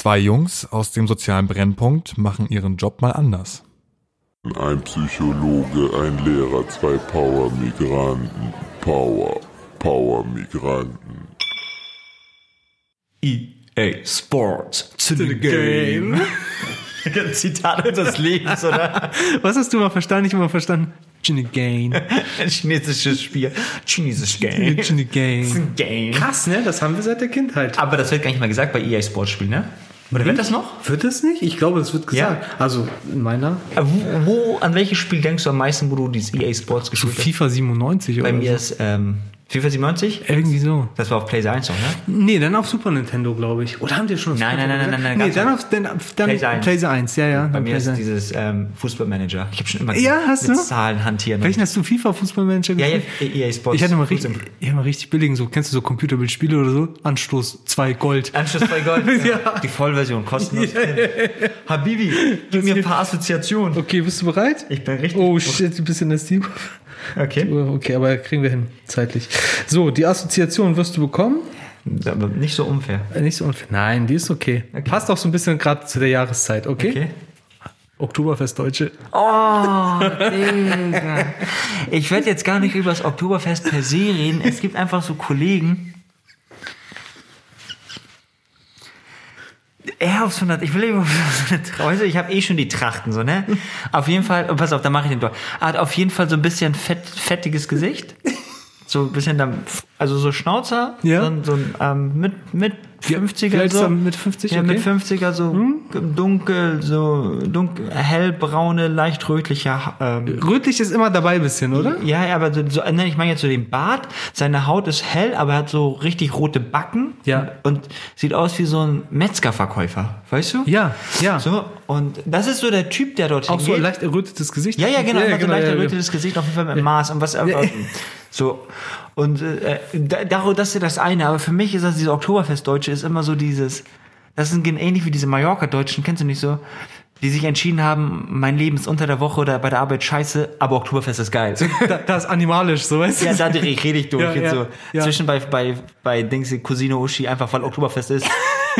Zwei Jungs aus dem sozialen Brennpunkt machen ihren Job mal anders. Ein Psychologe, ein Lehrer, zwei Power-Migranten. Power, Power-Migranten. EA Sports to the game. Zitat unseres Lebens, oder? Was hast du mal verstanden? Ich habe mal verstanden. Chinagain. Chinesisches Spiel. Chinesisches Game. Game. Krass, ne? Das haben wir seit der Kindheit. Aber das wird gar nicht mal gesagt bei EA Sports Spielen, ne? Oder wird das noch? Wird das nicht? Ich glaube, es wird gesagt. Also in meiner. Äh, Wo, wo, an welches Spiel denkst du am meisten, wo du dieses EA Sports gespielt hast? FIFA 97 Bei oder mir so. ist ähm, FIFA 97. Irgendwie so. Das war auf PlayStation 1 noch, ne? Nee, dann auf Super Nintendo, glaube ich. Oder haben die schon auf Nein, Super nein, nein, Nintendo? nein, nein, Nee, ganz dann auf dann, dann PlayStation 1. PlayStation 1, ja, ja. Bei mir ist PlayStation 1. dieses ähm, Fußballmanager. Ich habe schon immer Ja, hast mit du? Zahlen hantieren. Welchen hast du? FIFA Fußballmanager ja, gespielt? ja, EA Sports. Ich hatte mal richtig, ich hatte mal richtig billigen, so, kennst du so Computerbildspiele oder so? Anstoß, 2 Gold. Anschluss bei Gold. Ja. Die Vollversion kostenlos. Habibi, gib mir ein paar Assoziationen. Okay, bist du bereit? Ich bin richtig. Oh shit, du bist in der Steam. Okay. Okay, aber kriegen wir hin, zeitlich. So, die Assoziation wirst du bekommen. Aber nicht so unfair. Äh, Nicht so unfair. Nein, die ist okay. Passt auch so ein bisschen gerade zu der Jahreszeit, okay? Okay. Oktoberfest Deutsche. Oh, Digga. Ich werde jetzt gar nicht über das Oktoberfest per se reden. Es gibt einfach so Kollegen. Er aufs 100, ich will eben auf so eine ich habe eh schon die Trachten, so, ne? Auf jeden Fall, und pass auf, da mache ich den durch. Er hat auf jeden Fall so ein bisschen fett, fettiges Gesicht. So ein bisschen, dann, also so Schnauzer, Ja. so, ein- so ähm, mit, mit 50er Wie alt ist so. Mit 50? Ja, okay. mit 50er so dunkel, so dunkel, hellbraune, leicht rötliche. Ähm, Rötlich ist immer dabei ein bisschen, oder? ja, ja, aber so, so ich meine jetzt so den Bart. Seine Haut ist hell, aber er hat so richtig rote Backen. Ja. Und sieht aus wie so ein Metzgerverkäufer, weißt du? Ja, ja. So, und das ist so der Typ, der dorthin Auch so ein leicht errötetes Gesicht. Ja, ja, genau, ja, so leicht ja, errötetes Gesicht, auf jeden Fall mit Maß und was. aber- So. Und äh, da- darum, das ist ja das eine, aber für mich ist das, diese Oktoberfest-Deutsche ist immer so dieses, das sind ähnlich wie diese Mallorca-Deutschen, kennst du nicht so? Die sich entschieden haben, mein Leben ist unter der Woche oder bei der Arbeit scheiße, aber Oktoberfest ist geil. Da, das ist animalisch, so weißt du? Ja, da rede ich durch. Ja, jetzt ja, so. ja. Zwischen bei, bei, bei Dings, Cousine Uschi, einfach weil Oktoberfest ist,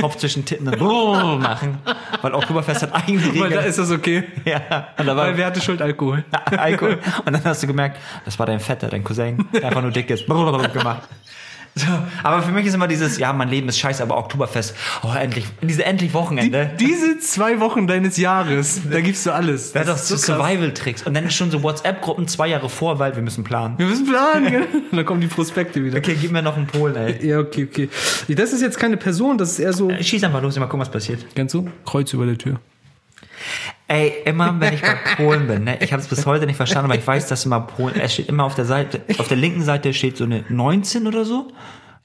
Kopf zwischen Titten und Brrr machen. Weil Oktoberfest hat eigene Regeln. Weil da ist das okay. ja, war Weil wer hatte Schuld? Alkohol. Alkohol. Und dann hast du gemerkt, das war dein Vetter, dein Cousin, der einfach nur dick ist. Blablabla gemacht. So, aber für mich ist immer dieses, ja, mein Leben ist scheiße, aber Oktoberfest, oh, endlich, diese endlich Wochenende. Diese zwei Wochen deines Jahres, da gibst du alles. das ist doch so. Survival-Tricks. Und dann ist schon so WhatsApp-Gruppen zwei Jahre vor, weil wir müssen planen. Wir müssen planen, gell? Und dann kommen die Prospekte wieder. Okay, gib mir noch einen Polen, ey. Ja, okay, okay. Das ist jetzt keine Person, das ist eher so. Schieß einfach los, mal gucken, was passiert. Kennst du? Kreuz über der Tür. Ey, immer wenn ich bei Polen bin, ne, ich habe es bis heute nicht verstanden, aber ich weiß, dass immer Polen, es steht immer auf der Seite, auf der linken Seite steht so eine 19 oder so.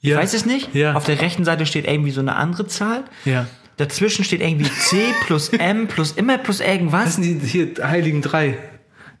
Ich Ja. weiß es nicht. Ja. Auf der rechten Seite steht irgendwie so eine andere Zahl. Ja. Dazwischen steht irgendwie C plus M plus immer plus irgendwas. Das sind die hier Heiligen drei.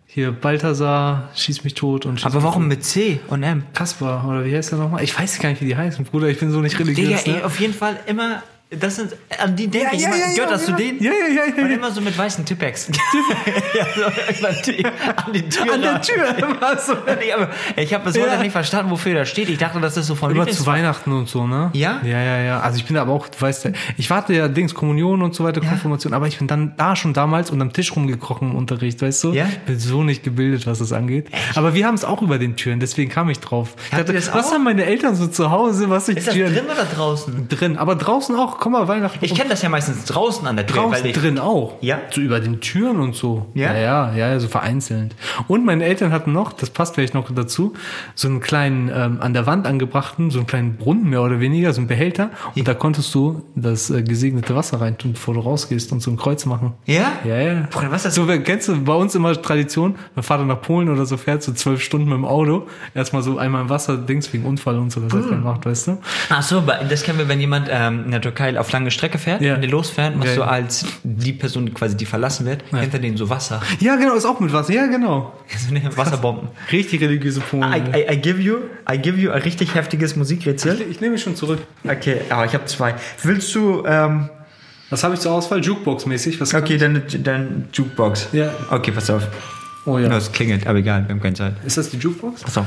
Hier Balthasar, Schieß mich tot und Schieß Aber warum mit C und M? Kaspar, oder wie heißt der nochmal? Ich weiß gar nicht, wie die heißen, Bruder. Ich bin so nicht religiös. Digga, ey, ne? auf jeden Fall immer, das sind, an die denke ich ja, ja, ja, gehört das ja. zu denen? Ja, ja, ja, ja, Und ja. immer so mit weißen Tippex. ja, so, an die, an die Tür. An der. Tür immer so. Ich habe bis heute Ja. nicht verstanden, wofür das steht. Ich dachte, das ist so von Immer Lieblings- zu Weihnachten und so, ne? Ja? Ja, ja, ja. Also ich bin aber auch, du weißt ja, ich warte ja Dings, Kommunion und so weiter, Konfirmation, aber ich bin dann da schon damals unterm Tisch rumgekrochen im Unterricht, weißt du? Ja? Bin so nicht gebildet, was das angeht. Aber wir haben es auch über den Türen, deswegen kam ich drauf. Ich dachte, was haben meine Eltern so zu Hause, was ich Ist das Türen drin oder draußen? drin, aber draußen auch, komm mal, Weihnachten. Ich kenne das ja meistens draußen an der Tür, Draußen weil ich, drin auch. Ja? So über den Türen und so. Ja? Ja, ja, ja, ja, so vereinzelt. Und meine Eltern hatten noch, das passt vielleicht noch dazu, so einen kleinen, ähm, an der Wand angebrachten, so einen kleinen Brunnen mehr oder weniger, so einen Behälter. Und da konntest du das äh, gesegnete Wasser reintun, bevor du rausgehst und so ein Kreuz machen. Ja? Ja, ja. Bruder, was ist das? So, kennst du bei uns immer Tradition, mein Vater nach Polen oder so fährt, so zwölf Stunden mit dem Auto, erstmal so einmal im Wasser, Dings wegen Unfall und so, das Mm. hat er gemacht, weißt du? Ach so, das kennen wir, wenn jemand ähm, in der Türkei auf lange Strecke fährt, Ja. wenn die losfährt, machst Ja, du ja. als die Person, die quasi die verlassen wird, hinter denen so Wasser. Ja, genau, ist auch mit Wasser, ja, genau. So eine Wasserbomben. Richtig religiöse Polen. I, I, I give you, I give you ein richtig heftiges Musikrätsel. ich nehme mich schon zurück. Okay, aber ich habe zwei. Willst du, ähm, Was habe ich zur Auswahl? Jukebox-mäßig? Was okay, dann, dann Jukebox. Ja. Okay, pass auf. Oh Ja. ja. es klingelt, aber egal, wir haben keine Zeit. Ist das die Jukebox? Pass auf.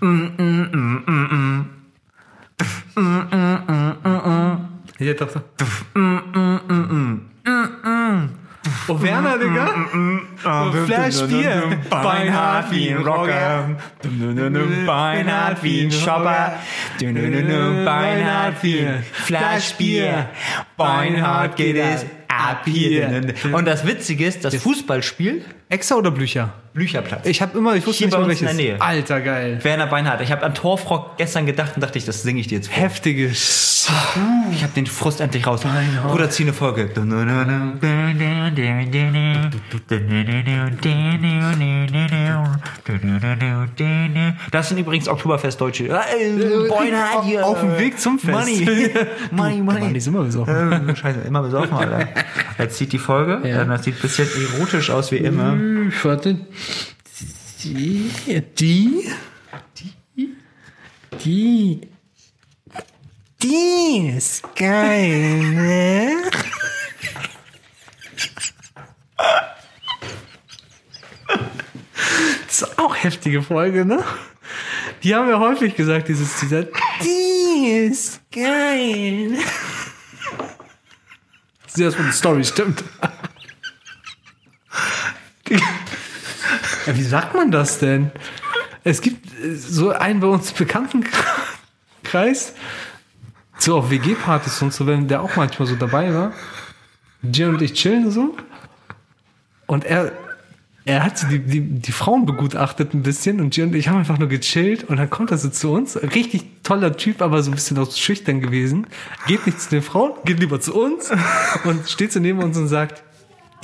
Doch, doch. Oh, Werner, Digga. Oh, Flash Bier. Beinhard wie ein Rocker. Beinhard wie ein Shopper. Beinhard wie ein Flaschbier. Beinhard geht es ab hier. Und das Witzige ist, das Fußballspiel, Exa oder Blücher? Blücherplatz. Ich habe immer, ich wusste Hier nicht mal uns in welches. der Nähe. Alter, geil. Werner Beinhardt. Ich habe an Torfrock gestern gedacht und dachte ich, das singe ich dir jetzt vor. Heftige. Ich habe den Frust endlich raus. Bruder, zieh eine Folge. Das sind übrigens Oktoberfest-Deutsche. Äh, hier. Auf dem Weg zum Fest. Money. Money, Mann, die money. sind immer besoffen. Äh, Scheiße, immer besoffen, Alter. Jetzt zieht die Folge. Ja. Das sieht ein bisschen erotisch aus wie immer. Hm, Warte. Die. Die. Die. Die ist geil, ne? Das ist auch heftige Folge, ne? Die haben wir häufig gesagt, dieses Zitat. Die ist geil. Das von der Story stimmt. Ja, wie sagt man das denn? Es gibt äh, so einen bei uns bekannten Kreis, so auf WG-Partys und so, wenn der auch manchmal so dabei war. Jim und ich chillen so. Und er, er hat so die, die, die Frauen begutachtet ein bisschen und Jim und ich haben einfach nur gechillt und dann kommt er so zu uns. Richtig toller Typ, aber so ein bisschen auch schüchtern gewesen. Geht nicht zu den Frauen, geht lieber zu uns und steht so neben uns und sagt,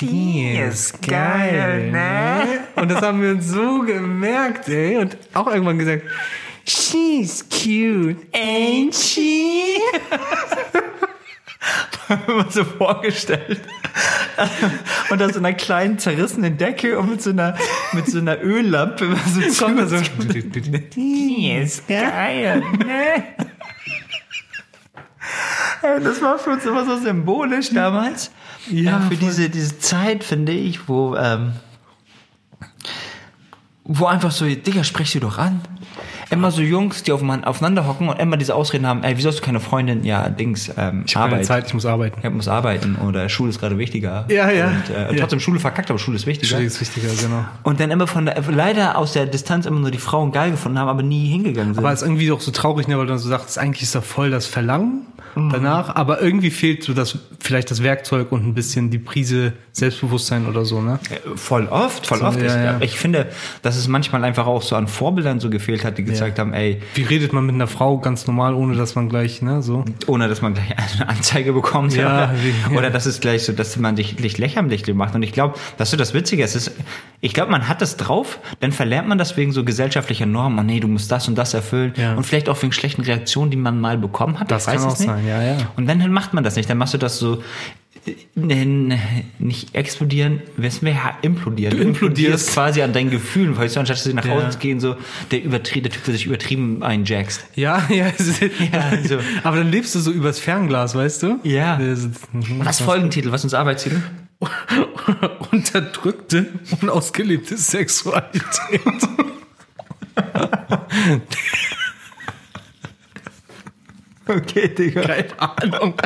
die ist geil, ne? Und das haben wir uns so gemerkt, ey. Und auch irgendwann gesagt, she's cute, ain't she? immer so vorgestellt. Und aus so einer kleinen zerrissenen Decke und mit so einer, mit so einer Öllampe immer so da so, Die ist geil, ne? Das war für uns immer so symbolisch damals. Ja, Äh, für voll. diese, diese Zeit, finde ich, wo, ähm, wo einfach so, Digga, sprech sie doch an. Immer so Jungs, die aufeinander aufeinander hocken und immer diese Ausreden haben, ey, wieso hast du keine Freundin? Ja, Dings, ähm, Ich habe keine Arbeit. Zeit, ich muss arbeiten. Ich muss arbeiten oder Schule ist gerade wichtiger. Ja, ja. Und, äh, Ja. Trotzdem Schule verkackt, aber Schule ist wichtiger. Das ist wichtiger, genau. Und dann immer von der, leider aus der Distanz immer nur die Frauen geil gefunden haben, aber nie hingegangen sind. Aber es ist irgendwie doch so traurig, ne, weil du dann so sagst, eigentlich ist da voll das Verlangen danach, aber irgendwie fehlt so das, vielleicht das Werkzeug und ein bisschen die Prise Selbstbewusstsein oder so, ne? Äh, Voll oft, voll So, oft. ja, ich, ja. ich finde, dass es manchmal einfach auch so an Vorbildern so gefehlt hat, die gezeigt haben, ey, Wie redet man mit einer Frau ganz normal, ohne dass man gleich, ne, so? ohne dass man gleich eine Anzeige bekommt. Ja, oder, oder dass es gleich so, dass man dich, dich lächerlich macht. Und ich glaube, dass so das Witzige ist, ist ich glaube, man hat das drauf, dann verlernt man das wegen so gesellschaftlicher Normen. Oh nee, du musst das und das erfüllen. Ja. Und vielleicht auch wegen schlechten Reaktionen, die man mal bekommen hat. Das ich weiß kann es auch nicht. sein, ja, ja. Und dann macht man das nicht. Dann machst du das so, nicht explodieren, wissen wir, implodieren. Du implodierst. quasi an deinen Gefühlen, weil du anstatt dass sie nach Hause Ja. zu gehen, so, der übertrieben, der Typ, der sich übertrieben einjackst. Ja, ja, Ja, so. aber dann lebst du so übers Fernglas, weißt du? Ja. Das ist- Was Folgentitel? Was ist unser Arbeitstitel? Unterdrückte, unausgelebte Sexualität. Okay, Digga. Keine Ahnung.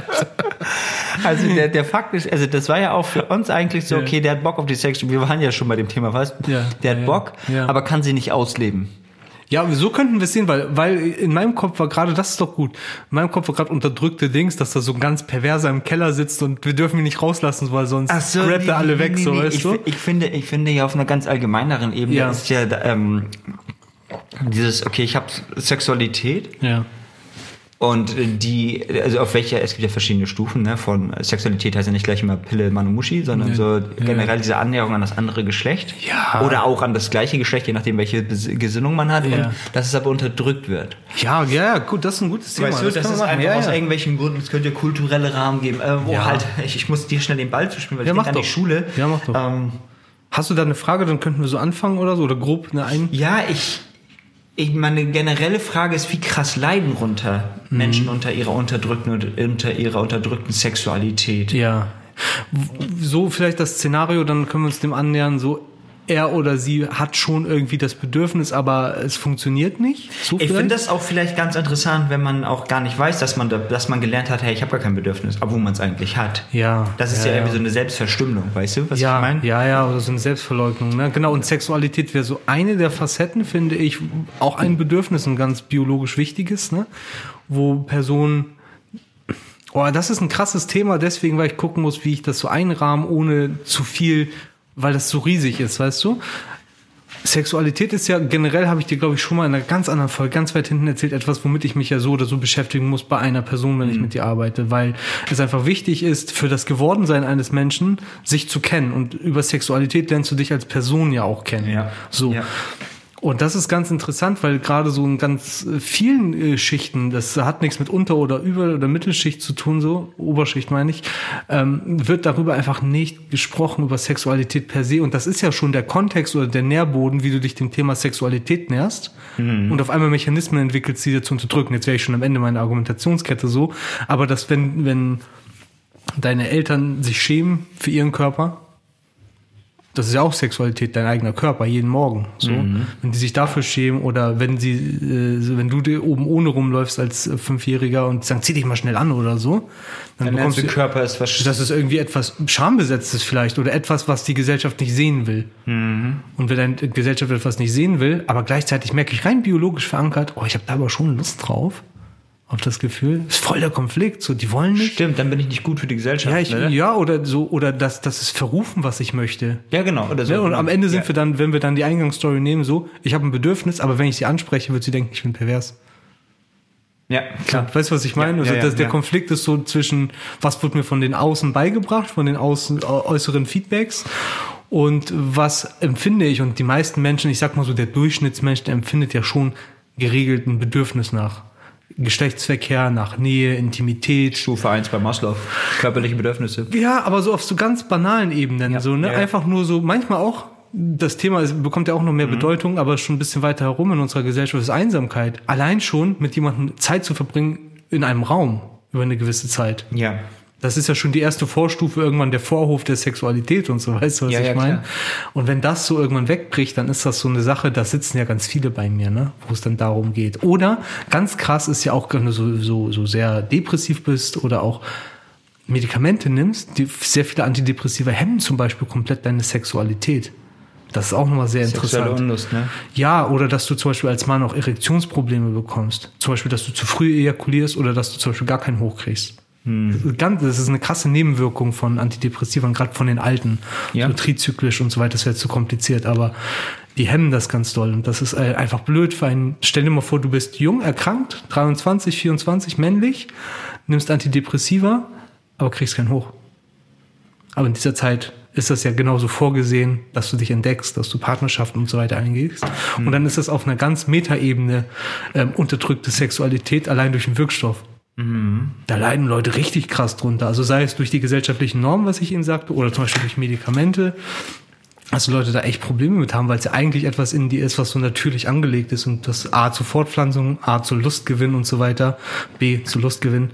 Also der, der Fakt ist, also das war ja auch für uns eigentlich so, okay, der hat Bock auf die Sex, wir waren ja schon bei dem Thema fast. Ja, Der hat ja, Bock, ja. aber kann sie nicht ausleben. Ja, so könnten wir es sehen, weil, weil in meinem Kopf war gerade, das ist doch gut, in meinem Kopf war gerade unterdrückte Dings, dass da so ein ganz perverser im Keller sitzt und wir dürfen ihn nicht rauslassen, weil sonst grabt er alle weg, so, weißt ich, du? Ich finde, ich finde ja auf einer ganz allgemeineren Ebene Ja. ist ja ähm, dieses, okay, ich habe Sexualität Ja. Und die, also auf welcher, es gibt ja verschiedene Stufen, ne, von Sexualität heißt ja nicht gleich immer Pille, Mann und Muschi, sondern Nee. so generell diese Annäherung an das andere Geschlecht. Ja. Oder auch an das gleiche Geschlecht, je nachdem, welche Gesinnung man hat Ja. und dass es aber unterdrückt wird. Ja, ja, gut, das ist ein gutes Thema. Weißt du, das, man ist machen. einfach ja, aus ja. irgendwelchen Gründen, es könnte kulturelle Rahmen geben, äh, wo Ja. halt, ich, ich muss dir schnell den Ball zu spielen, weil Ja, ich denke an doch. die Schule. Ja, mach doch. Ähm, Hast du da eine Frage, dann könnten wir so anfangen oder so, oder grob eine ein... ja, ich, ich, meine generelle Frage ist, wie krass leiden runter Mhm. Menschen unter ihrer unterdrückten, unter ihrer unterdrückten Sexualität. Ja. So vielleicht das Szenario, dann können wir uns dem annähern, so er oder sie hat schon irgendwie das Bedürfnis, aber es funktioniert nicht. So Ich finde das auch vielleicht ganz interessant, wenn man auch gar nicht weiß, dass man, da, dass man gelernt hat, hey, ich habe gar kein Bedürfnis, obwohl man es eigentlich hat. Ja. Das ist ja, ja, irgendwie so eine Selbstverstümmelung, weißt du, was ja, ich meine? ja, ja, oder so eine Selbstverleugnung. Ne? Genau, und Sexualität wäre so eine der Facetten, finde ich, auch ein Bedürfnis, ein ganz biologisch wichtiges, ne? wo Personen. Oh, das ist ein krasses Thema, deswegen, weil ich gucken muss, wie ich das so einrahmen, ohne zu viel, weil das so riesig ist, weißt du? Sexualität ist ja generell, habe ich dir, glaube ich, schon mal in einer ganz anderen Folge, ganz weit hinten erzählt, etwas, womit ich mich ja so oder so beschäftigen muss bei einer Person, wenn ich mit dir arbeite, weil es einfach wichtig ist, für das Gewordensein eines Menschen, sich zu kennen. Und über Sexualität lernst du dich als Person ja auch kennen. Ja. So. Ja. Und das ist ganz interessant, weil gerade so in ganz äh, vielen äh, Schichten, das hat nichts mit Unter- oder Über- oder Mittelschicht zu tun, so, Oberschicht meine ich, ähm, wird darüber einfach nicht gesprochen, über Sexualität per se. Und das ist ja schon der Kontext oder der Nährboden, wie du dich dem Thema Sexualität näherst. Und auf einmal Mechanismen entwickelst, die dir zu unterdrücken. Jetzt wäre ich schon am Ende meiner Argumentationskette so. Aber dass, wenn, wenn deine Eltern sich schämen für ihren Körper, das ist ja auch Sexualität, dein eigener Körper, jeden Morgen. So. Wenn die sich dafür schämen oder wenn sie, äh, wenn du dir oben ohne rumläufst als äh, Fünfjähriger und sagen, zieh dich mal schnell an oder so, dann, Dann bekommst du, Körper ist was. das ist irgendwie etwas Schambesetztes vielleicht oder etwas, was die Gesellschaft nicht sehen will. Und wenn eine Gesellschaft etwas nicht sehen will, aber gleichzeitig merke ich rein biologisch verankert, oh, ich habe da aber schon Lust drauf, auf das Gefühl, ist voll der Konflikt, so die wollen nicht. Stimmt, dann bin ich nicht gut für die Gesellschaft. Ja, ich, ne? ja, oder so, oder das, das ist verrufen, was ich möchte. ja, genau. Oder so. Ja, und am Ende sind ja. wir dann, wenn wir dann die Eingangsstory nehmen, so, ich habe ein Bedürfnis, aber wenn ich sie anspreche, wird sie denken, ich bin pervers. Ja, klar. Weißt du, was ich meine? Ja, also ja, das, der ja. Konflikt ist so zwischen, was wird mir von den Außen beigebracht, von den außen, äu- äußeren Feedbacks und was empfinde ich? Und die meisten Menschen, ich sag mal so, der Durchschnittsmensch, der empfindet ja schon geregelt ein Bedürfnis nach Geschlechtsverkehr, nach Nähe, Intimität. Stufe 1 bei Maslow. Körperliche Bedürfnisse. Ja, aber so auf so ganz banalen Ebenen, Ja, so, ne? ja. Einfach nur so, manchmal auch, das Thema ist, bekommt ja auch noch Mhm. mehr Bedeutung, aber schon ein bisschen weiter herum in unserer Gesellschaft ist Einsamkeit. Allein schon mit jemandem Zeit zu verbringen in einem Raum über eine gewisse Zeit. Ja. Das ist ja schon die erste Vorstufe irgendwann der Vorhof der Sexualität und so, weißt du, was Ja, ich ja, meine? Und wenn das so irgendwann wegbricht, dann ist das so eine Sache, da sitzen ja ganz viele bei mir, ne, wo es dann darum geht. Oder ganz krass ist ja auch, wenn du so, so, so sehr depressiv bist oder auch Medikamente nimmst, die sehr viele Antidepressiva hemmen zum Beispiel komplett deine Sexualität. Das ist auch nochmal sehr Sexuelle interessant. Unlust, ne? Ja, oder dass du zum Beispiel als Mann auch Erektionsprobleme bekommst. Zum Beispiel, dass du zu früh ejakulierst oder dass du zum Beispiel gar keinen hochkriegst. Hm. Ganz, das ist eine krasse Nebenwirkung von Antidepressiva, gerade von den alten. Ja. So trizyklisch und so weiter, das wäre zu kompliziert, aber die hemmen das ganz doll. Und das ist äh, einfach blöd für einen. Stell dir mal vor, du bist jung, erkrankt, 23, 24, männlich, nimmst Antidepressiva, aber kriegst keinen hoch. Aber in dieser Zeit ist das ja genauso vorgesehen, dass du dich entdeckst, dass du Partnerschaften und so weiter eingehst. Und dann ist das auf einer ganz Metaebene ähm, unterdrückte Sexualität allein durch den Wirkstoff. Da leiden Leute richtig krass drunter. Also sei es durch die gesellschaftlichen Normen, was ich Ihnen sagte, oder zum Beispiel durch Medikamente. Also Leute da echt Probleme mit haben, weil es ja eigentlich etwas in dir ist, was so natürlich angelegt ist und das A zur Fortpflanzung, A zu Lustgewinn und so weiter, B zu Lustgewinn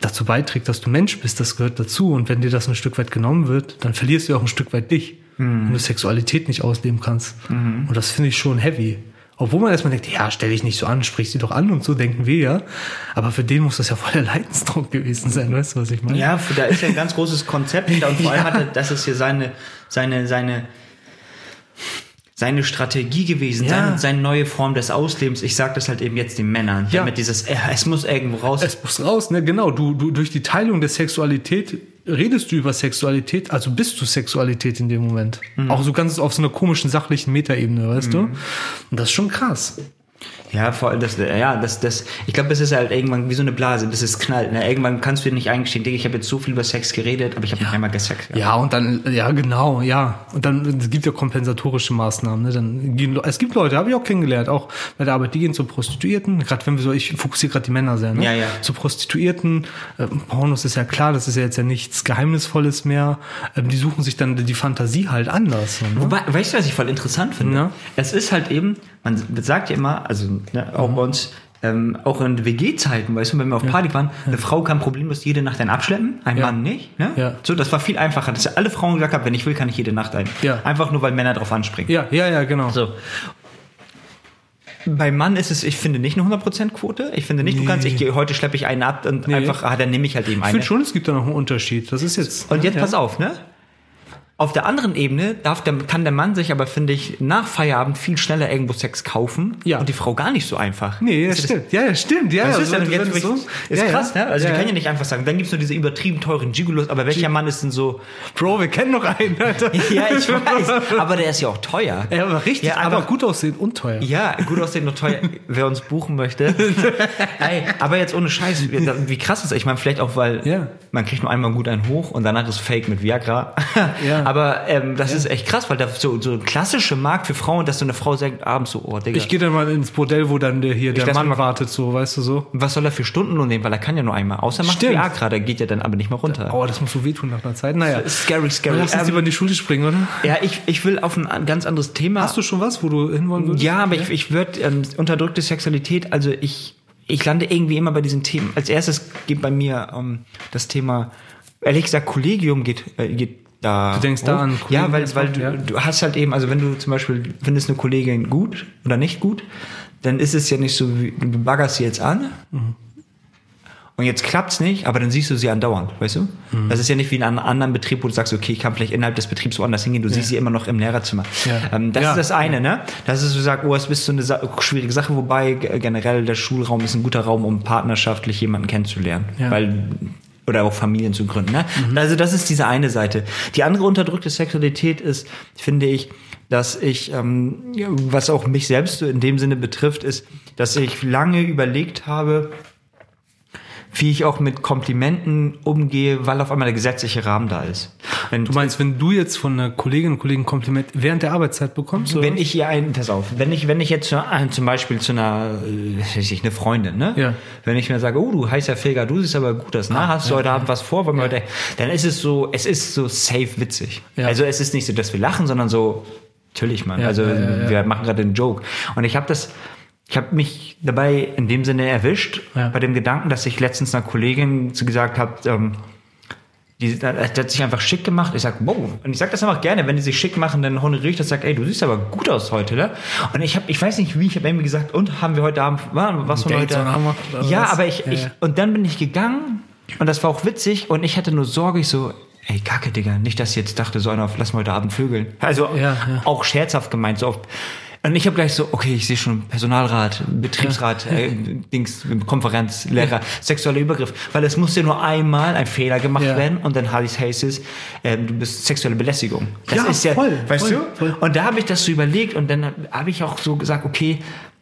dazu beiträgt, dass du Mensch bist, das gehört dazu. Und wenn dir das ein Stück weit genommen wird, dann verlierst du auch ein Stück weit dich, wenn du Sexualität nicht ausleben kannst. Und das finde ich schon heavy. Obwohl man erstmal denkt, ja, stell dich nicht so an, sprich sie doch an und so denken wir ja. Aber für den muss das ja voll der Leidensdruck gewesen sein, weißt du, was ich meine? Ja, da ist ja ein ganz großes Konzept hinter und vor allem hat er, das ist hier seine, seine, seine, seine Strategie gewesen, Ja. seine, seine neue Form des Auslebens. Ich sag das halt eben jetzt den Männern. Ja. Damit dieses, es muss irgendwo raus. Es muss raus, ne? Genau. Du, du, durch die Teilung der Sexualität redest du über Sexualität, also bist du Sexualität in dem Moment. Auch so ganz auf so einer komischen, sachlichen Metaebene, weißt du? Und das ist schon krass. Ja, vor allem das, ja, das, das, ich glaube, das ist halt irgendwann wie so eine Blase, bis es knallt. Ne? Irgendwann kannst du dir nicht eingestehen, Digga, ich habe jetzt so viel über Sex geredet, aber ich habe nicht einmal gesext. Ja, und dann, ja, genau, ja. Und dann, es gibt ja kompensatorische Maßnahmen, ne? Dann gehen, es gibt Leute, habe ich auch kennengelernt, auch bei der Arbeit, die gehen zu Prostituierten, gerade wenn wir so, ich fokussiere gerade die Männer sehr, ne? Ja, ja. Zu Prostituierten, äh, Pornos ist ja klar, das ist ja jetzt ja nichts Geheimnisvolles mehr. Ähm, die suchen sich dann die Fantasie halt anders. Ne? Wobei, weißt du, was ich voll interessant finde? Ja. Es ist halt eben, man sagt ja immer, also ne, auch bei uns, ähm, auch in WG-Zeiten, weißt du, wenn wir auf Party waren, eine Frau kann problemlos jede Nacht einen abschleppen, ein Ja. Mann nicht. Ne? Ja. So, das war viel einfacher. Dass alle Frauen gesagt haben, wenn ich will, kann ich jede Nacht ein. Ja. Einfach nur, weil Männer drauf anspringen. Ja, ja, ja, genau. So. Beim Mann ist es, ich finde, nicht eine 100% Quote. Ich finde nicht, du kannst, ich gehe, heute schleppe ich einen ab und einfach, ah, dann nehme ich halt eben Ich eine. finde schon, es gibt da noch einen Unterschied. Das ist jetzt. Und jetzt ja. pass auf, ne? Auf der anderen Ebene darf der, kann der Mann sich aber, finde ich, nach Feierabend viel schneller irgendwo Sex kaufen Ja. und die Frau gar nicht so einfach. Nee, das Ist stimmt. Ja, ja, stimmt. Ja, Das ist, ja, so- jetzt, so- ist ja, krass, ne? Also ja, wir können ja. nicht einfach sagen, dann gibt's nur diese übertrieben teuren Gigolos, aber welcher Mann ist denn so, Bro, wir kennen noch einen, Alter. ja, ich weiß, aber der ist ja auch teuer. Ja, aber richtig, Ja, aber einfach- gut aussehen und teuer. Ja, gut aussehen noch teuer, wer uns buchen möchte. Ey, aber jetzt ohne Scheiß, wie, krass ist das? Ich meine, vielleicht auch, weil man kriegt nur einmal gut einen hoch und danach ist Fake mit Viagra. Ja. Aber ähm, das ist echt krass, weil da so, so ein klassischer Markt für Frauen, dass so eine Frau sagt abends so, oh Digga, Ich gehe dann mal ins Bordell, wo dann der, hier der lass Mann mal- wartet, so, weißt du so. was soll er für Stundenlohn nehmen? Weil er kann ja nur einmal. Außer er macht Stimmt. Viagra, der geht ja dann aber nicht mehr runter. Oh, das muss so wehtun nach einer Zeit. Naja, Scary, scary. lass uns Ähm, lieber in die Schule springen, oder? ja, ich, ich will auf ein an- ganz anderes Thema. Hast du schon was, wo du hinwollen würdest? Ja, aber ich, ich würde ähm, unterdrückte Sexualität, also ich, ich lande irgendwie immer bei diesen Themen. Als erstes geht bei mir ähm, das Thema, ehrlich gesagt, Kollegium geht, äh, geht da. Du denkst da hoch. an Ja, Kollegen weil, erstmal, weil du, ja. du hast halt eben, also wenn du zum Beispiel findest eine Kollegin gut oder nicht gut, dann ist es ja nicht so, wie, du baggerst sie jetzt an. Und jetzt klappt's nicht, aber dann siehst du sie andauernd, weißt du? Mhm. Das ist ja nicht wie in einem anderen Betrieb, wo du sagst, okay, ich kann vielleicht innerhalb des Betriebs woanders hingehen, du siehst sie immer noch im Lehrerzimmer. Ja. Ähm, das Ja. ist das eine, ne? Das ist so sagt, oh, es ist so eine Sa schwierige Sache, wobei generell der Schulraum ist ein guter Raum, um partnerschaftlich jemanden kennenzulernen. Ja. Weil oder auch Familien zu gründen. Ne? Also das ist diese eine Seite. Die andere unterdrückte Sexualität ist, finde ich, dass ich, ähm, was auch mich selbst so in dem Sinne betrifft, ist, dass ich lange überlegt habe, wie ich auch mit Komplimenten umgehe, weil auf einmal der gesetzliche Rahmen da ist. Und Du meinst, wenn du jetzt von einer Kollegin und Kollegen Kompliment während der Arbeitszeit bekommst? Oder? wenn ich hier einen, pass auf, wenn ich, wenn ich jetzt zu, zum Beispiel zu einer, äh, weiß ich, eine Freundin, ne? Ja. Wenn ich mir sage, oh, du heißer Feger, du siehst aber gut aus, ne? Hast du heute Abend was vor? Wollen wir heute, dann ist es so, es ist so safe witzig. Ja. Also es ist nicht so, dass wir lachen, sondern so, natürlich, Mann. Ja, also ja, ja, ja. wir machen gerade einen Joke. Und ich habe das, ich habe mich dabei in dem Sinne erwischt, Ja. bei dem Gedanken, dass ich letztens einer Kollegin zu gesagt habe, ähm, die, die hat sich einfach schick gemacht. Ich sag, wow. Und ich sag das einfach gerne, wenn die sich schick machen, dann honoriere ich das, sag, ey, du siehst aber gut aus heute, ne? Und ich habe, ich weiß nicht wie, ich habe irgendwie gesagt, und haben wir heute Abend, was von heute? oder Ja, was? aber ich, Ja, ich, und dann bin ich gegangen und das war auch witzig und ich hatte nur Sorge, ich so, ey, kacke, Digga, nicht, dass sie jetzt dachte, so einer, auf, lass mal heute Abend vögeln. Also Ja, ja. auch scherzhaft gemeint, so oft. Und ich habe gleich so, okay, ich sehe schon Personalrat, Betriebsrat, äh, Dings, Konferenz, Lehrer, sexueller Übergriff. Weil es muss ja nur einmal ein Fehler gemacht Ja. werden und dann heißt es, ähm, du bist sexuelle Belästigung. Das Ja, ist ja, voll, weißt voll, du? voll. Und da habe ich das so überlegt und dann habe ich auch so gesagt, okay,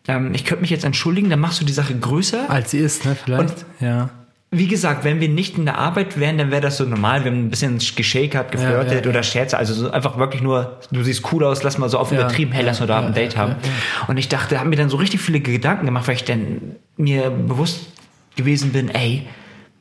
ähm, ich könnte mich jetzt entschuldigen, dann machst du die Sache größer. Als sie ist, ne? Vielleicht. ja. Wie gesagt, wenn wir nicht in der Arbeit wären, dann wäre das so normal. Wir haben ein bisschen geschakert, geflirtet Ja, ja, ja. oder Scherze. Also so einfach wirklich nur, du siehst cool aus, lass mal so auf übertrieben, hey, lass mal da ein Date haben. Und ich dachte, haben mir dann so richtig viele Gedanken gemacht, weil ich dann mir bewusst gewesen bin, ey,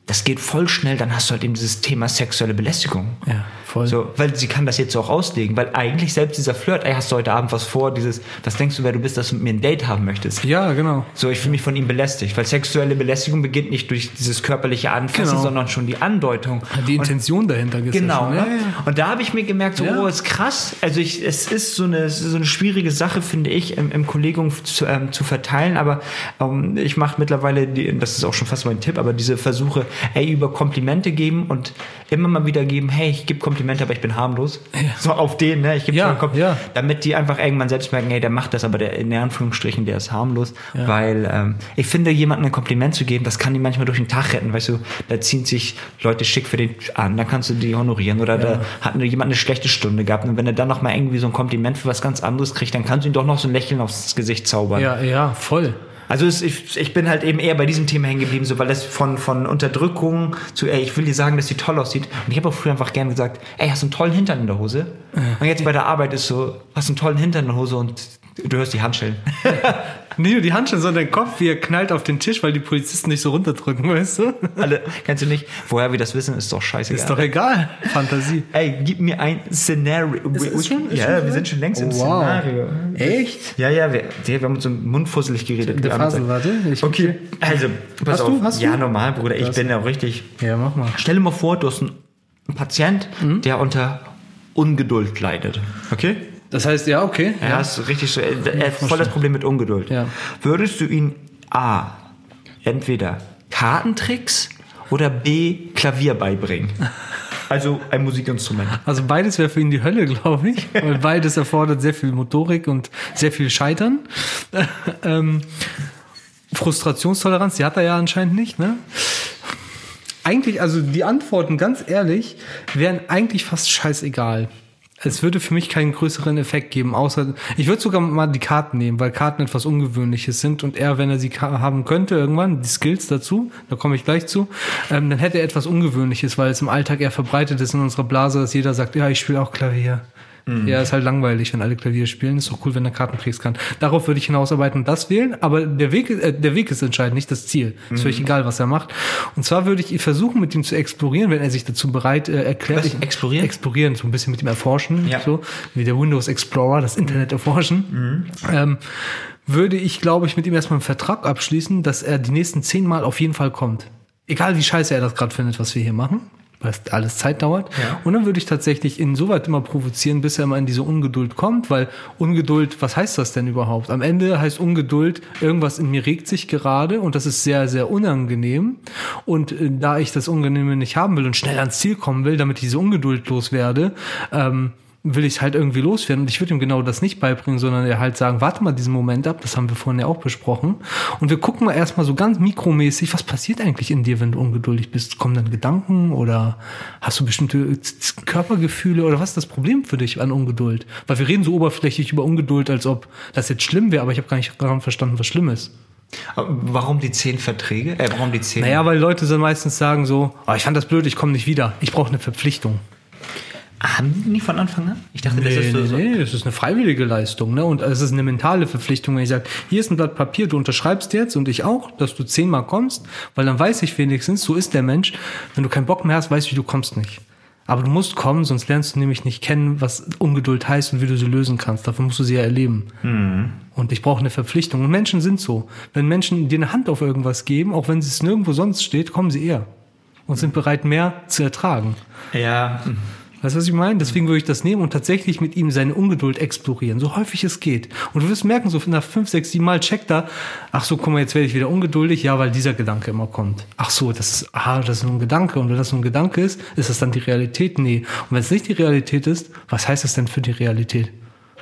das geht voll schnell, dann hast du halt eben dieses Thema sexuelle Belästigung. Ja, voll. So, weil sie kann das jetzt auch auslegen, weil eigentlich selbst dieser Flirt, ey, hast du heute Abend was vor, dieses, was denkst du, wer du bist, dass du mit mir ein Date haben möchtest? Ja, genau. So, ich fühle mich von ihm belästigt, weil sexuelle Belästigung beginnt nicht durch dieses körperliche Anfassen, Genau. sondern schon die Andeutung. Die Und- Intention dahinter ist Genau, ja ne? ja, ja. Und da habe ich mir gemerkt, so, oh, ist krass. Also ich, es ist so eine, so eine schwierige Sache, finde ich, im, im Kollegium zu, ähm, zu verteilen. Aber ähm, ich mache mittlerweile, die, das ist auch schon fast mein Tipp, aber diese Versuche, hey, über Komplimente geben und immer mal wieder geben, hey, ich gebe Komplimente, aber ich bin harmlos. So auf den, ne? Ich gebe Ja, ja. damit die einfach irgendwann selbst merken, hey, der macht das, aber der in Anführungsstrichen, der ist harmlos. Weil ähm, ich finde, jemandem ein Kompliment zu geben, das kann die manchmal durch den Tag retten, weißt du, da ziehen sich Leute schick für den an, da kannst du die honorieren oder da hat jemand eine schlechte Stunde gehabt und wenn er dann noch mal irgendwie so ein Kompliment für was ganz anderes kriegt, dann kannst du ihm doch noch so ein Lächeln aufs Gesicht zaubern. Ja, ja, voll. Also es, ich, ich bin halt eben eher bei diesem Thema hängen geblieben, so weil das von, von Unterdrückung zu, ey, ich will dir sagen, dass sie toll aussieht. Und ich habe auch früher einfach gern gesagt, ey, hast du einen tollen Hintern in der Hose? Und jetzt bei der Arbeit ist so, hast du einen tollen Hintern in der Hose und Du hörst die Handschellen. Nicht nur die Handschellen, sondern der Kopf, wie er knallt auf den Tisch, weil die Polizisten nicht so runterdrücken, weißt du? Alle, kennst du nicht? Woher wir das wissen, ist doch scheißegal. Ist doch egal. Fantasie. Ey, gib mir ein Szenario. ist schon- ist ja, schon wir so? sind schon längst im Oh, wow. Szenario. Echt? Ja, ja, wir, wir haben uns im Mund fusselig geredet. Der Phase, warte. Ich, Okay, also, pass Hast auf. du? Hast ja, normal, Bruder. Ich Das- bin ja richtig. Ja, mach mal. Stell dir mal vor, du hast einen Patient, Mhm. der unter Ungeduld leidet. Okay? Das heißt, ja, okay. Ja, ist richtig so. Er, er hat voll das Problem mit Ungeduld. Ja. Würdest du ihn A, entweder Kartentricks oder B, Klavier beibringen? Also ein Musikinstrument. Also beides wäre für ihn die Hölle, glaube ich. Weil beides erfordert sehr viel Motorik und sehr viel Scheitern. ähm, Frustrationstoleranz, die hat er ja anscheinend nicht, ne? Eigentlich, also die Antworten, ganz ehrlich, wären eigentlich fast scheißegal. Es würde für mich keinen größeren Effekt geben, außer ich würde sogar mal die Karten nehmen, weil Karten etwas Ungewöhnliches sind und er, wenn er sie haben könnte irgendwann, die Skills dazu, da komme ich gleich zu, ähm, dann hätte er etwas Ungewöhnliches, weil es im Alltag eher verbreitet ist in unserer Blase, dass jeder sagt, ja, ich spiele auch Klavier. Ja, ist halt langweilig, wenn alle Klavier spielen. Ist doch cool, wenn er Kartentricks kann. Darauf würde ich hinausarbeiten und das wählen, aber der Weg, äh, der Weg ist entscheidend, nicht das Ziel. Ist völlig egal, was er macht. Und zwar würde ich versuchen, mit ihm zu explorieren, wenn er sich dazu bereit äh, erklärt. Was? Ich- Explorieren? Explorieren, so ein bisschen mit ihm erforschen, Ja. so wie der Windows Explorer, das Internet erforschen. Ähm, würde ich, glaube ich, mit ihm erstmal einen Vertrag abschließen, dass er die nächsten zehn Mal auf jeden Fall kommt. Egal wie scheiße er das gerade findet, was wir hier machen, es alles Zeit dauert. Ja. Und dann würde ich tatsächlich ihn so weit immer provozieren, bis er immer in diese Ungeduld kommt, weil Ungeduld, was heißt das denn überhaupt? Am Ende heißt Ungeduld, irgendwas in mir regt sich gerade und das ist sehr, sehr unangenehm. Und äh, da ich das Unangenehme nicht haben will und schnell ans Ziel kommen will, damit ich diese Ungeduld loswerde, ähm, will ich halt irgendwie loswerden. Und ich würde ihm genau das nicht beibringen, sondern er halt sagen, warte mal diesen Moment ab, das haben wir vorhin ja auch besprochen. Und wir gucken mal erstmal so ganz mikromäßig, was passiert eigentlich in dir, wenn du ungeduldig bist? Kommen dann Gedanken oder hast du bestimmte Z- Körpergefühle oder was ist das Problem für dich an Ungeduld? Weil wir reden so oberflächlich über Ungeduld, als ob das jetzt schlimm wäre, aber ich habe gar nicht daran verstanden, was schlimm ist. Warum die zehn Verträge? Äh, warum die zehn? Naja, weil Leute dann meistens sagen so, oh, ich fand das blöd, ich komme nicht wieder. Ich brauche eine Verpflichtung. Haben die nicht von Anfang an? Ich dachte, das Nee, ist so. nee, so. nee, das ist eine freiwillige Leistung. Ne? Und es ist eine mentale Verpflichtung, wenn ich sage, hier ist ein Blatt Papier, du unterschreibst jetzt und ich auch, dass du zehnmal kommst, weil dann weiß ich wenigstens, so ist der Mensch. Wenn du keinen Bock mehr hast, weißt du, du kommst nicht. Aber du musst kommen, sonst lernst du nämlich nicht kennen, was Ungeduld heißt und wie du sie lösen kannst. Dafür musst du sie ja erleben. Und ich brauche eine Verpflichtung. Und Menschen sind so. Wenn Menschen dir eine Hand auf irgendwas geben, auch wenn es nirgendwo sonst steht, kommen sie eher. Und sind bereit, mehr zu ertragen. Ja. Weißt du, was ich meine? Deswegen würde ich das nehmen und tatsächlich mit ihm seine Ungeduld explorieren, so häufig es geht. Und du wirst merken, so nach fünf, sechs, sieben Mal checkt er, ach so, guck mal, jetzt werde ich wieder ungeduldig, ja, weil dieser Gedanke immer kommt. Ach so, das ist, ah, das ist nur ein Gedanke. Und wenn das nur ein Gedanke ist, ist das dann die Realität? Nee. Und wenn es nicht die Realität ist, was heißt das denn für die Realität?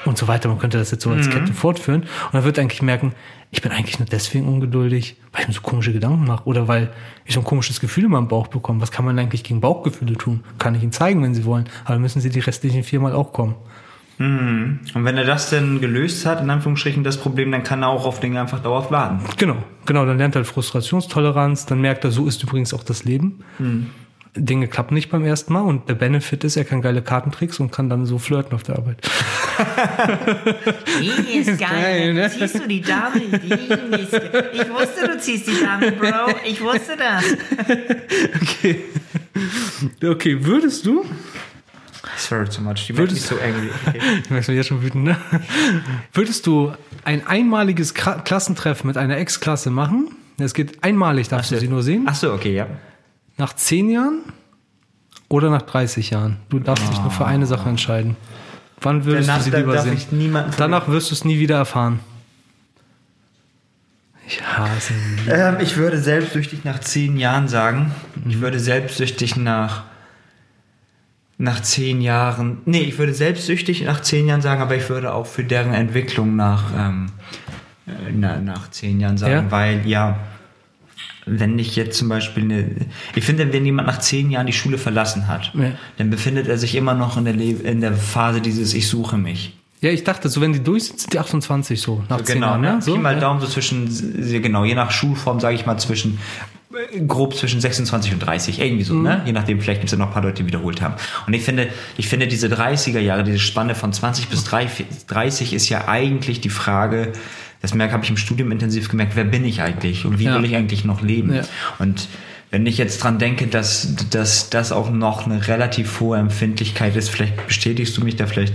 Und so weiter. Man könnte das jetzt so als Kette fortführen. Und dann wird er eigentlich merken, ich bin eigentlich nur deswegen ungeduldig, weil ich mir so komische Gedanken mache oder weil ich so ein komisches Gefühl in meinem Bauch bekomme. Was kann man eigentlich gegen Bauchgefühle tun? Kann ich Ihnen zeigen, wenn Sie wollen. Aber dann müssen Sie die restlichen viermal auch kommen. Und wenn er das denn gelöst hat, in Anführungsstrichen das Problem, dann kann er auch auf Dinge einfach dauerhaft warten. Genau, genau. Dann lernt er Frustrationstoleranz. Dann merkt er, so ist übrigens auch das Leben. Dinge klappen nicht beim ersten Mal und der Benefit ist, er kann geile Kartentricks und kann dann so flirten auf der Arbeit. Die ist geil. geil, ne? Ziehst du die Dame? Die ist geil. Ich wusste, du ziehst die Dame, Bro. Ich wusste das. Okay. Okay, würdest du? Sorry too much. Die Würdest- mich so angry. Okay. Ich merke schon jetzt schon wütend, ne? Würdest du ein einmaliges Klassentreffen mit einer Ex-Klasse machen? Es geht einmalig, darfst du sie nur sehen. Ach so, okay, ja. Nach 10 Jahren oder nach 30 Jahren? Du darfst dich nur für eine Sache entscheiden. Wann würdest Danach du sie lieber sehen? Danach wirst du es nie wieder erfahren. Ich hasse ihn. Ähm, ich würde selbstsüchtig nach zehn Jahren sagen. Ich würde selbstsüchtig nach nach zehn Jahren. Nee, ich würde selbstsüchtig nach zehn Jahren sagen, aber ich würde auch für deren Entwicklung nach ähm, äh, na, nach zehn Jahren sagen, Ja? weil ja, wenn ich jetzt zum Beispiel eine, ich finde, wenn jemand nach zehn Jahren die Schule verlassen hat, Ja. dann befindet er sich immer noch in der, Le in der Phase dieses Ich suche mich. Ja, ich dachte, so wenn die durch sind, sind die 28 so. Nach 10 Genau, Jahren, ne? ne? So, Pi mal ja. Daumen so zwischen, genau, je nach Schulform sage ich mal zwischen grob zwischen 26 und 30, irgendwie so, ne? Je nachdem, vielleicht gibt es ja noch ein paar Leute, die wiederholt haben. Und ich finde, ich finde diese 30er Jahre, diese Spanne von 20 bis 30 ist ja eigentlich die Frage, das merke, habe ich im Studium intensiv gemerkt, wer bin ich eigentlich und wie Ja. will ich eigentlich noch leben? Ja. Und wenn ich jetzt dran denke, dass, dass das auch noch eine relativ hohe Empfindlichkeit ist, vielleicht bestätigst du mich da vielleicht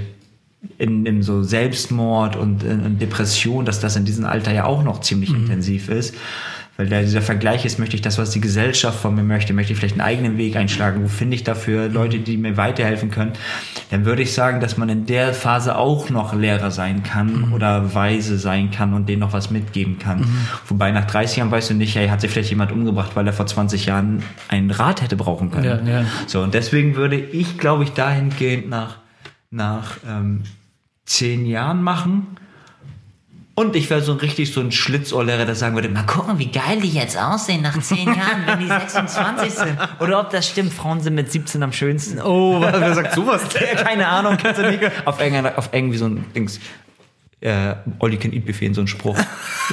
in, in so Selbstmord und in, in Depression, dass das in diesem Alter ja auch noch ziemlich intensiv ist. Weil da dieser Vergleich ist, möchte ich das, was die Gesellschaft von mir möchte, möchte ich vielleicht einen eigenen Weg einschlagen, wo finde ich dafür Leute, die mir weiterhelfen können, dann würde ich sagen, dass man in der Phase auch noch Lehrer sein kann oder weise sein kann und denen noch was mitgeben kann. Wobei nach 30 Jahren weißt du nicht, hey, hat sich vielleicht jemand umgebracht, weil er vor 20 Jahren einen Rat hätte brauchen können. Ja, ja. So, und deswegen würde ich, glaube ich, dahingehend nach, nach ähm, zehn Jahren machen. Und ich wäre so ein richtig so ein Schlitzohrlehrer, der sagen würde, mal gucken, wie geil die jetzt aussehen nach zehn Jahren, wenn die 26 sind. Oder ob das stimmt, Frauen sind mit 17 am schönsten. Oh, wer sagt sowas? Keine Ahnung, kannst du nicht. Auf, auf irgendwie so ein Dings. Äh, All you can eat Buffet in so ein Spruch.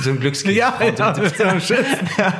So ein Glückskind. Ja, ja, sind mit 17 ja,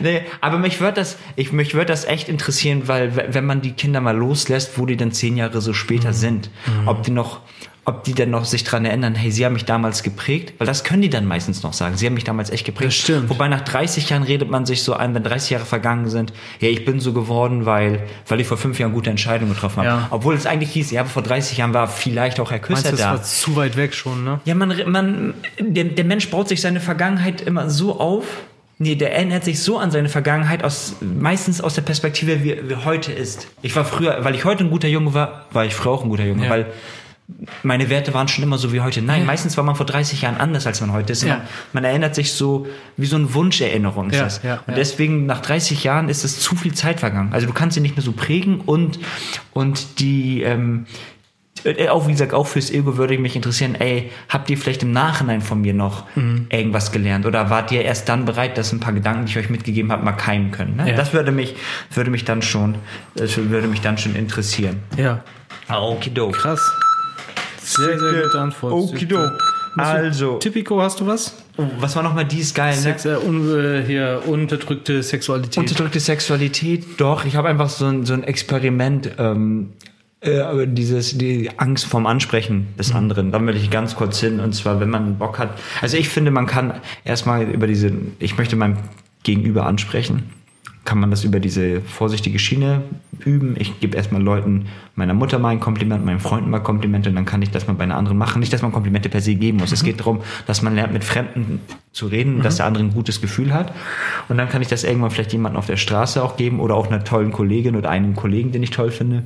nee, aber mich würde das, ich, mich würde das echt interessieren, weil wenn man die Kinder mal loslässt, wo die dann zehn Jahre so später Mhm. sind, ob die noch, ob die dann noch sich dran erinnern, hey, sie haben mich damals geprägt, weil das können die dann meistens noch sagen. Sie haben mich damals echt geprägt. Das stimmt. Wobei nach 30 Jahren redet man sich so ein, wenn 30 Jahre vergangen sind, ja, ich bin so geworden, weil, weil ich vor fünf Jahren gute Entscheidungen getroffen habe. Ja. Obwohl es eigentlich hieß, ja, vor 30 Jahren war vielleicht auch Herr Meinst Küsser du, das da. war zu weit weg schon, ne? Ja, man, man, der, der Mensch baut sich seine Vergangenheit immer so auf. Nee, der erinnert sich so an seine Vergangenheit aus, meistens aus der Perspektive, wie, wie heute ist. Ich war früher, weil ich heute ein guter Junge war, war ich früher auch ein guter Junge, Ja. weil meine Werte waren schon immer so wie heute. Nein, meistens war man vor 30 Jahren anders, als man heute ist. Ja. Man, man erinnert sich so, wie so eine Wunscherinnerung ist Ja, das. ja, und ja. deswegen, nach 30 Jahren ist es zu viel Zeit vergangen. Also du kannst sie nicht mehr so prägen und, und die, ähm, äh, auch wie gesagt, auch fürs Ego würde mich interessieren, ey, habt ihr vielleicht im Nachhinein von mir noch Mhm. irgendwas gelernt? Oder wart ihr erst dann bereit, dass ein paar Gedanken, die ich euch mitgegeben habe, mal keimen können? Ne? Ja. Das würde mich, würde mich dann schon, würde mich dann schon interessieren. Ja. Okido. Krass. Sehr, sehr gute Antwort. Okido. Also, Tipico, hast du was? oh, was war nochmal dies geil, ne? Sex, äh, un, äh, hier, unterdrückte Sexualität. Unterdrückte Sexualität, doch. Ich habe einfach so ein, so ein Experiment, ähm, äh, dieses, die Angst vorm Ansprechen des anderen. Da will ich ganz kurz hin. Und zwar, wenn man Bock hat. Also ich finde, man kann erstmal über diese, ich möchte meinem Gegenüber ansprechen. Kann man das über diese vorsichtige Schiene üben? Ich gebe erstmal Leuten, meiner Mutter mal ein Kompliment, meinen Freunden mal Komplimente, und dann kann ich das mal bei einer anderen machen. Nicht, dass man Komplimente per se geben muss. Es geht darum, dass man lernt, mit Fremden zu reden, dass der andere ein gutes Gefühl hat. Und dann kann ich das irgendwann vielleicht jemandem auf der Straße auch geben oder auch einer tollen Kollegin oder einem Kollegen, den ich toll finde.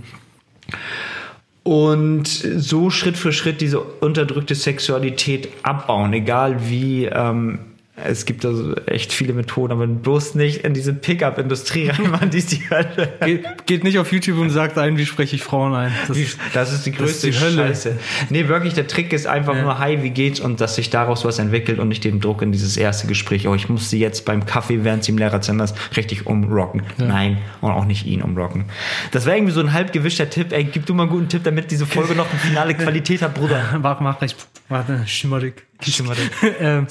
Und so Schritt für Schritt diese unterdrückte Sexualität abbauen, egal wie. Ähm, es gibt also echt viele Methoden, aber bloß nicht in diese Pickup-Industrie reinmachen, die ist die Hölle. Geht, geht nicht auf YouTube und sagt ein, wie spreche ich Frauen ein. Das, Das ist die größte die Hölle. Scheiße. Nee, wirklich, der Trick ist einfach Ja. nur, hi, wie geht's? Und dass sich daraus was entwickelt und nicht den Druck in dieses erste Gespräch, oh, ich muss sie jetzt beim Kaffee, während sie im Lehrerzimmer ist, richtig umrocken. Nein, und auch nicht ihn umrocken. Das wäre irgendwie so ein halb gewischter Tipp. Ey, gib du mal einen guten Tipp, damit diese Folge noch eine finale Qualität hat, Bruder. Warte, mach ich. Warte, schimmerig. ähm,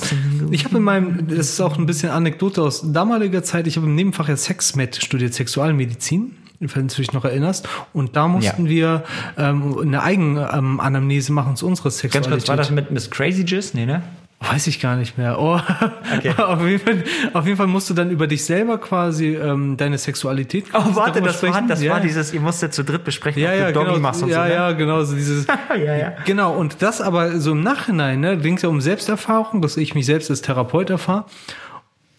ich habe in meinem, das ist auch ein bisschen Anekdote aus damaliger Zeit, ich habe im Nebenfach ja Sexmed studiert, Sexualmedizin, wenn du dich noch erinnerst. Und da mussten wir ähm, eine Eigenanamnese machen zu unserer Ganz Sexualität. kurz, war das mit Miss Crazy Jizz? Nee, ne? Weiß ich gar nicht mehr. Oh. auf, jeden Fall, auf jeden Fall musst du dann über dich selber quasi ähm, deine Sexualität Oh, warte, das war, das ja. war dieses, ihr musstet zu dritt besprechen, ja, ob ja, du Doggy genau, machst und ja, so. ne? ja, genau, so dieses, ja, ja. genau, und das aber so im Nachhinein, ne, ging es ja um Selbsterfahrung, dass ich mich selbst als Therapeut erfahre.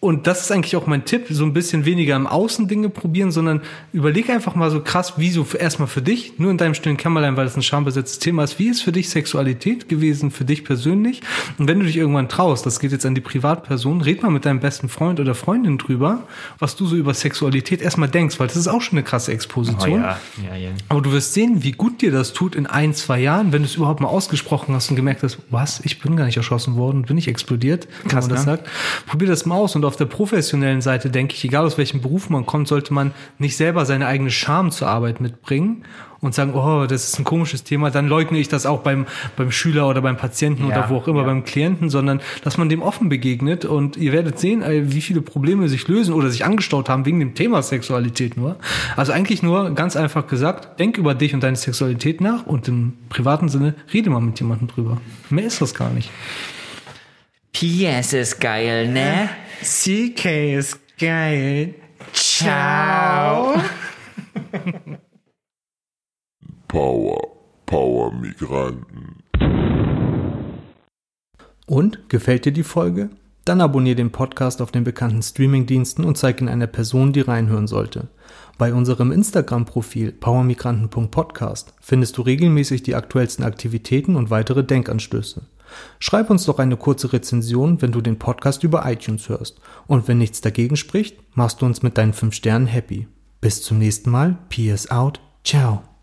Und das ist eigentlich auch mein Tipp, so ein bisschen weniger im Außen Dinge probieren, sondern überleg einfach mal so krass, wie so erstmal für dich, nur in deinem stillen Kämmerlein, weil das ein schambesetztes Thema ist, wie ist für dich Sexualität gewesen, für dich persönlich? Und wenn du dich irgendwann traust, das geht jetzt an die Privatperson, red mal mit deinem besten Freund oder Freundin drüber, was du so über Sexualität erstmal denkst, weil das ist auch schon eine krasse Oh, Exposition. ja, ja, ja. Aber du wirst sehen, wie gut dir das tut in ein, zwei Jahren, wenn du es überhaupt mal ausgesprochen hast und gemerkt hast, was, ich bin gar nicht erschossen worden, bin ich explodiert, wenn Krass, man das ne? sagt. Probier das mal aus. Und auf der professionellen Seite denke ich, egal aus welchem Beruf man kommt, sollte man nicht selber seine eigene Scham zur Arbeit mitbringen und sagen, oh, das ist ein komisches Thema, dann leugne ich das auch beim, beim Schüler oder beim Patienten Ja, oder wo auch immer, ja. beim Klienten, sondern dass man dem offen begegnet und ihr werdet sehen, äh, wie viele Probleme sich lösen oder sich angestaut haben wegen dem Thema Sexualität nur. Also eigentlich nur ganz einfach gesagt, denk über dich und deine Sexualität nach und im privaten Sinne rede mal mit jemandem drüber. Mehr ist das gar nicht. PS ist geil, ne? CK ist geil. Ciao. Power, Power Migranten. Und gefällt dir die Folge? Dann abonniere den Podcast auf den bekannten Streamingdiensten und zeig ihn einer Person, die reinhören sollte. Bei unserem Instagram-Profil powermigranten.podcast findest du regelmäßig die aktuellsten Aktivitäten und weitere Denkanstöße. Schreib uns doch eine kurze Rezension, wenn du den Podcast über iTunes hörst. Und wenn nichts dagegen spricht, machst du uns mit deinen 5 Sternen happy. Bis zum nächsten Mal. Peace out. Ciao.